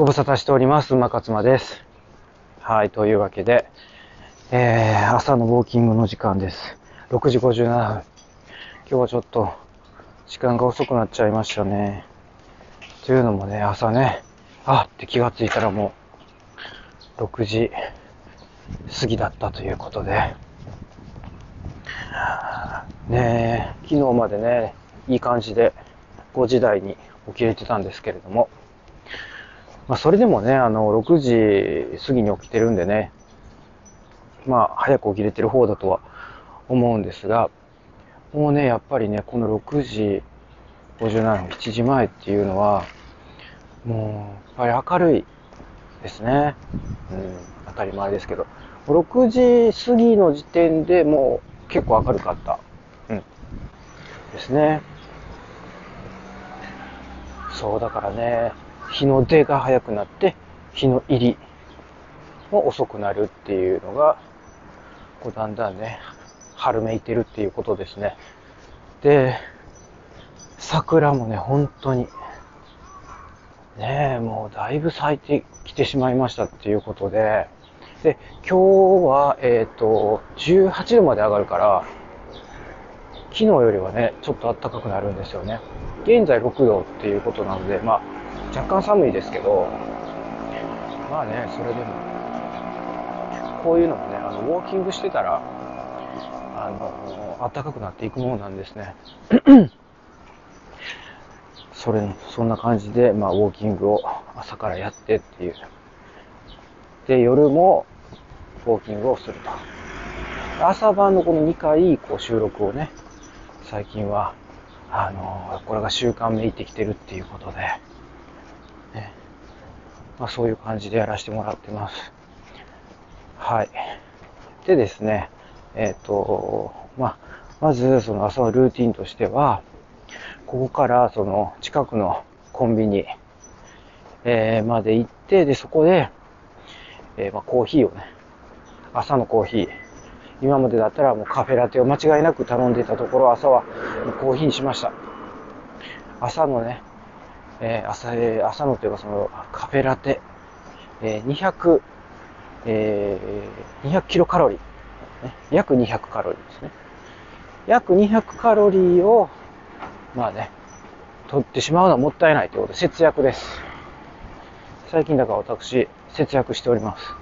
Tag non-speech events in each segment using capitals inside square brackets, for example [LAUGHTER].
ご無沙汰しております。馬勝間です。はい、というわけで、えー、朝のウォーキングの時間です。6時57分。今日はちょっと、時間が遅くなっちゃいましたね。というのもね、朝ね、あって気がついたらもう、6時過ぎだったということで、ねえ、昨日までね、いい感じで5時台に起きれてたんですけれども、まあそれでもね、あの、6時過ぎに起きてるんでね、まあ早く起きれてる方だとは思うんですが、もうね、やっぱりね、この6時57分、7時前っていうのは、もう、やっぱり明るいですね。うん、当たり前ですけど。6時過ぎの時点でもう結構明るかった。うん。ですね。そう、だからね、日の出が早くなって、日の入りも遅くなるっていうのが、こうだんだんね、春めいてるっていうことですね。で、桜もね、本当に、ねえ、もうだいぶ咲いてきてしまいましたっていうことで、で、今日は、えっ、と、18度まで上がるから、昨日よりはね、ちょっと暖かくなるんですよね。現在6度っていうことなので、まあ、若干寒いですけど、まあね、それでも、こういうのもね、あの、ウォーキングしてたら、あの、暖かくなっていくものなんですね。[CLEARS THROAT] それ、そんな感じで、まあ、ウォーキングを朝からやってっていう。で、夜も、ウォーキングをすると。朝晩のこの2回、こう、収録をね、最近は、あの、これが習慣めいてきてるっていうことで、ね。まあ、そういう感じでやらせてもらってます。はい。でですね、えっ、と、まあ、まず、その朝のルーティンとしては、ここから、その、近くのコンビニ、えー、まで行って、で、そこで、えー、まあ、コーヒーをね、朝のコーヒー、今までだったらもうカフェラテを間違いなく頼んでいたところ、朝はコーヒーにしました。朝のね、えー、朝、えー、朝のというかそのカフェラテ、えー、200、えー、200キロカロリー、ね、約200カロリーですね。約200カロリーを、まあね、取ってしまうのはもったいないということで節約です。最近だから私、節約しております。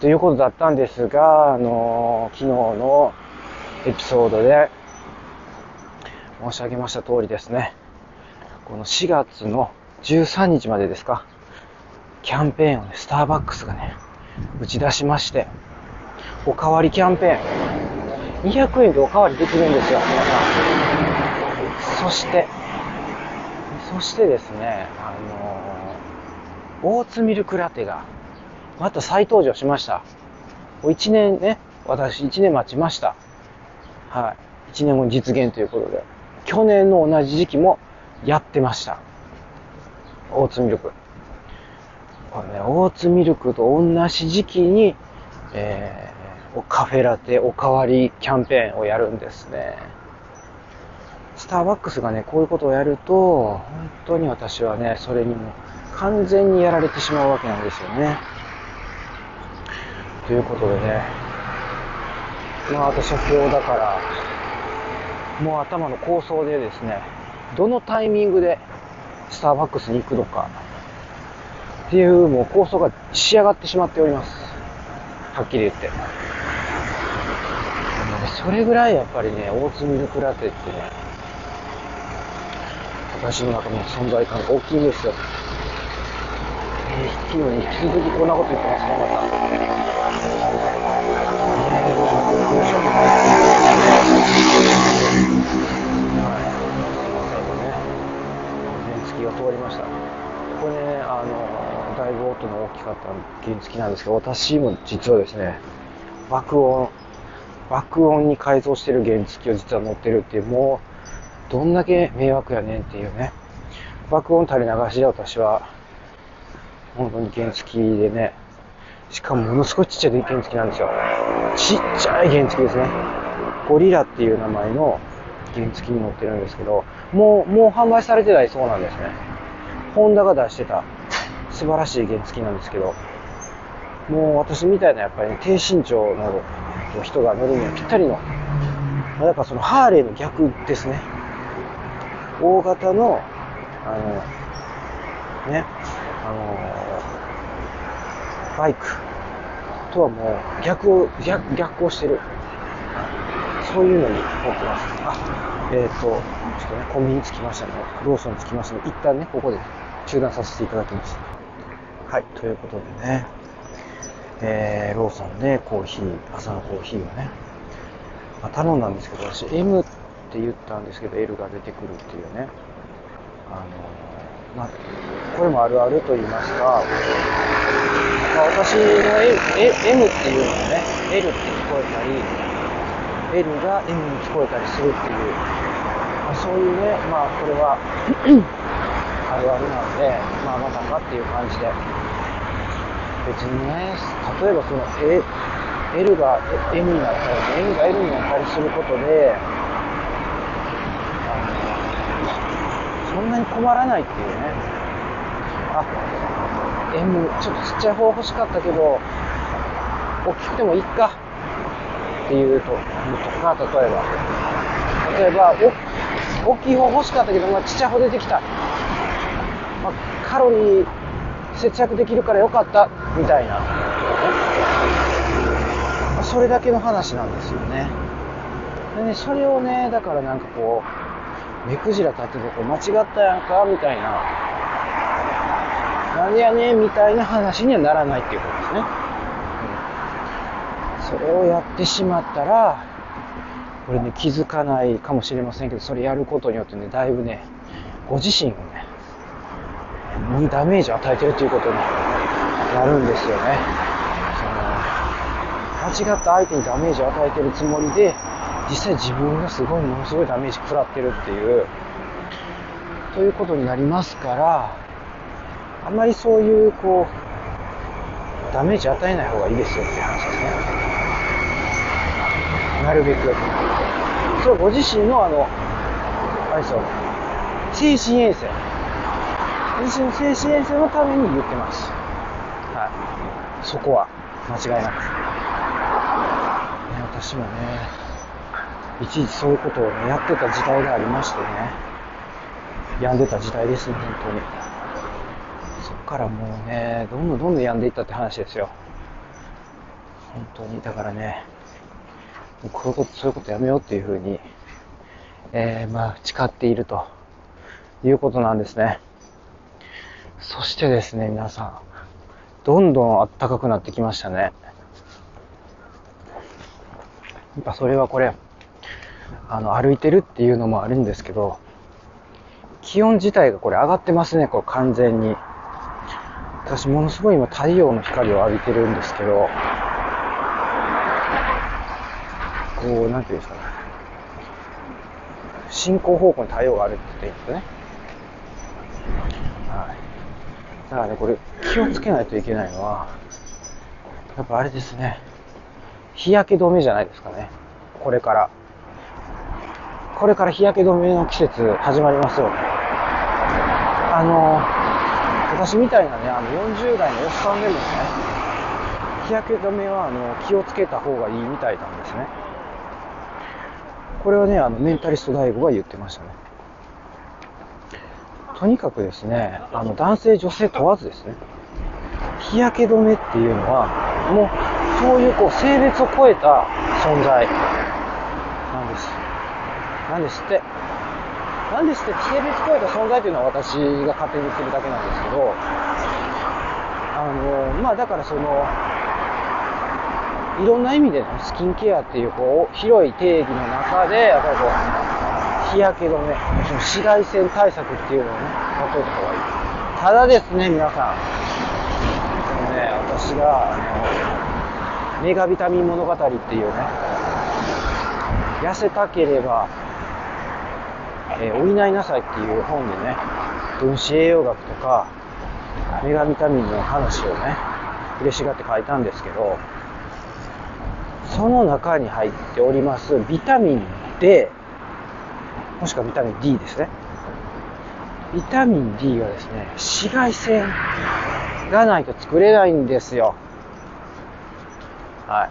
ということだったんですが、あの昨日のエピソードで申し上げました通りですね、この4月の13日までですか、キャンペーンをね、スターバックスがね、打ち出しまして、おかわりキャンペーン、200円でおかわりできるんですよ、皆さん。そして、そしてですね、あのオーツミルクラテが、また再登場しました。1年ね、私1年待ちました。はい。1年後に実現ということで。去年の同じ時期もやってました。オーツミルク。これね、オーツミルクと同じ時期に、えー、カフェラテおかわりキャンペーンをやるんですね。スターバックスがね、こういうことをやると、本当に私はね、それにも完全にやられてしまうわけなんですよね。ということでね、まあ私は今日だから、もう頭の構想でですね、どのタイミングでスターバックスに行くのか、っていうもう構想が仕上がってしまっております。はっきり言って。それぐらいやっぱりね、オーツミルクラテってね、私の中の存在感が大きいんですよ。えー、昨日に引き続きこんなこと言ってますね、また。原付が通りました。これね、あの、だいぶ音の大きかった原付なんですけど、私も実はですね、爆音、爆音に改造してる原付を実は乗ってるっていう、もう、どんだけ迷惑やねんっていうね、爆音垂れ流しで私は、本当に原付でね、しかもものすごいちっちゃい原付なんですよ。ちっちゃい原付ですね。ゴリラっていう名前の原付に乗ってるんですけど、もう、もう販売されてないそうなんですね。ホンダが出してた素晴らしい原付なんですけど、もう私みたいなやっぱり、ね、低身長の人が乗るにはぴったりの、まあ、だからそのハーレーの逆ですね。大型の、あの、ね、あの、バイクとはもう逆を、逆、逆行してる。そういうのに乗ってます。あ、えっ、ー、と、ちょっとね、コンビニ着きましたね。ローソン着きましたね。一旦ね、ここで中断させていただきます。はい、ということでね、えー、ローソンでコーヒー、朝のコーヒーをね、まあ、頼んだんですけど、私 M って言ったんですけど、L が出てくるっていうね、あのまあ、これもあるあると言いますか、まあ、私の M っていうのがね、L って聞こえたり、L が M に聞こえたりするっていう、まあ、そういうね、まあこれは [CLEARS THROAT] あるあるなので、まあまたかっていう感じで、別にね、例えばその A L が M になったり、M が L になったりすることで、そんなに困らないっていうね。あ、M、ちょっとちっちゃい方欲しかったけど、大きくてもいいかっていうと、とか、例えば。例えば、お大きい方欲しかったけど、まあ、ちっちゃい方出てきた。まあ、カロリー節約できるからよかったみたいな、それだけの話なんですよね。でね、それをね、だからなんかこう、目くじら立ててこう間違ったやんかみたいな、なんでやねみたいな話にはならないっていうことですね。うん、それをやってしまったら、これね、気づかないかもしれませんけど、それやることによってね、だいぶね、ご自身をね、にダメージを与えてるということになるんですよね。その間違った相手にダメージを与えてるつもりで、実際自分がすごいものすごいダメージ食らってるっていう、ということになりますから、あんまりそういう、こう、ダメージ与えない方がいいですよっていう話ですね。なるべく。それはご自身のあの、あれですよ、精神衛生。自身の精神衛生のために言ってます。はい。そこは、間違いなく。ね、私もね、いちいちそういうことをね、やってた時代がありましてね、病んでた時代ですね、本当に。そっからもうね、どんどんどんどん病んでいったって話ですよ。本当に。だからね、こういうこと、そういうことやめようっていうふうに、えー、まあ、誓っているということなんですね。そしてですね、皆さん、どんどん暖かくなってきましたね。やっぱそれはこれ、あの、歩いてるっていうのもあるんですけど、気温自体がこれ上がってますね、これ完全に。私ものすごい今太陽の光を浴びてるんですけど、こう、なんていうんですかね。進行方向に太陽があるって言うんですね。はい。だからね、これ気をつけないといけないのは、やっぱあれですね。日焼け止めじゃないですかね。これから。これから日焼け止めの季節始まりますよね。あの、私みたいなね、あの40代のおっさんでもね、日焼け止めはあの気をつけた方がいいみたいなんですね。これはね、あのメンタリスト DAIGO が言ってましたね。とにかくですね、あの男性、女性問わずですね、日焼け止めっていうのは、もうそういうこう性別を超えた存在なんです。なんですって。なんですって、性別超えた存在っていうのは私が勝手に言ってるだけなんですけど、あの、まあだからその、いろんな意味でね、スキンケアっていうこう広い定義の中で、やっぱりこう、日焼け止め、その紫外線対策っていうのをね、やっといた方がいい。ただですね、皆さん。このね、私が、あの、メガビタミン物語っていうね、痩せたければ、えー、補いなさいっていう本でね、分子栄養学とか、メガビタミンの話をね、嬉しがって書いたんですけど、その中に入っておりますビタミン D もしくはビタミン D ですね。ビタミン D はですね、紫外線がないと作れないんですよ。は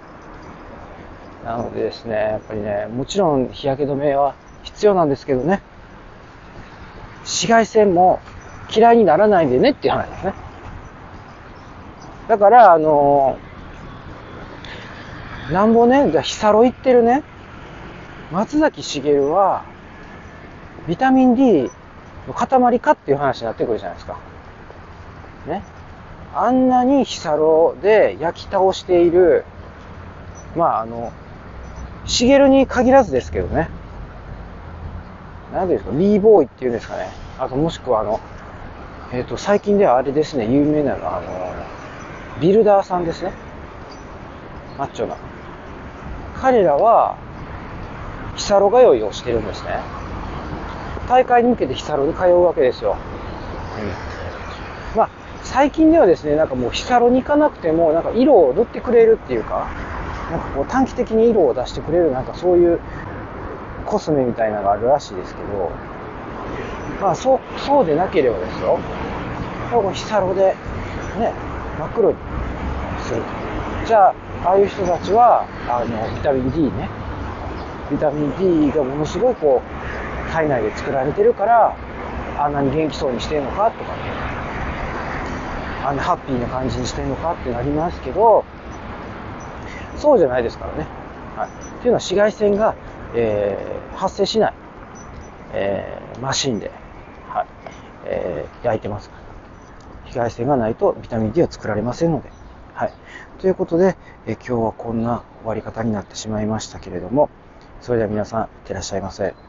い。なのでですね、やっぱりね、もちろん日焼け止めは必要なんですけどね、紫外線も嫌いにならないでねっていう話ですね。だから、あのー、なんぼね、じゃヒサロ行ってるね、松崎しげるは、ビタミン D の塊かっていう話になってくるじゃないですか。ね。あんなにヒサロで焼き倒している、まああの、しげるに限らずですけどね。なんですか、リーボーイっていうんですかね。あともしくはあの、えっ、ー、と、最近ではあれですね、有名なのは、あの、ビルダーさんですね。マッチョな。彼らは、ヒサロ通いをしてるんですね。大会に向けてヒサロに通うわけですよ。うん。まあ、最近ではですね、なんかもうヒサロに行かなくても、なんか色を塗ってくれるっていうか、なんかこう短期的に色を出してくれる、なんかそういうコスメみたいなのがあるらしいですけど、まあそう、そうでなければですよ。こうヒサロで、ね、真っ黒にする。じゃあ、ああいう人たちは、あの、ビタミン D ね。ビタミン D がものすごいこう、体内で作られてるから、あんなに元気そうにしてんのかとかね。あんなハッピーな感じにしてんのかってなりますけど、そうじゃないですからね。はい。っていうのは紫外線が、えー、発生しない、えー、マシンで、はい、えー、焼いてますから。紫外線がないとビタミン D は作られませんので。はい。ということで、え今日はこんな終わり方になってしまいましたけれども、それでは皆さん、いってらっしゃいませ。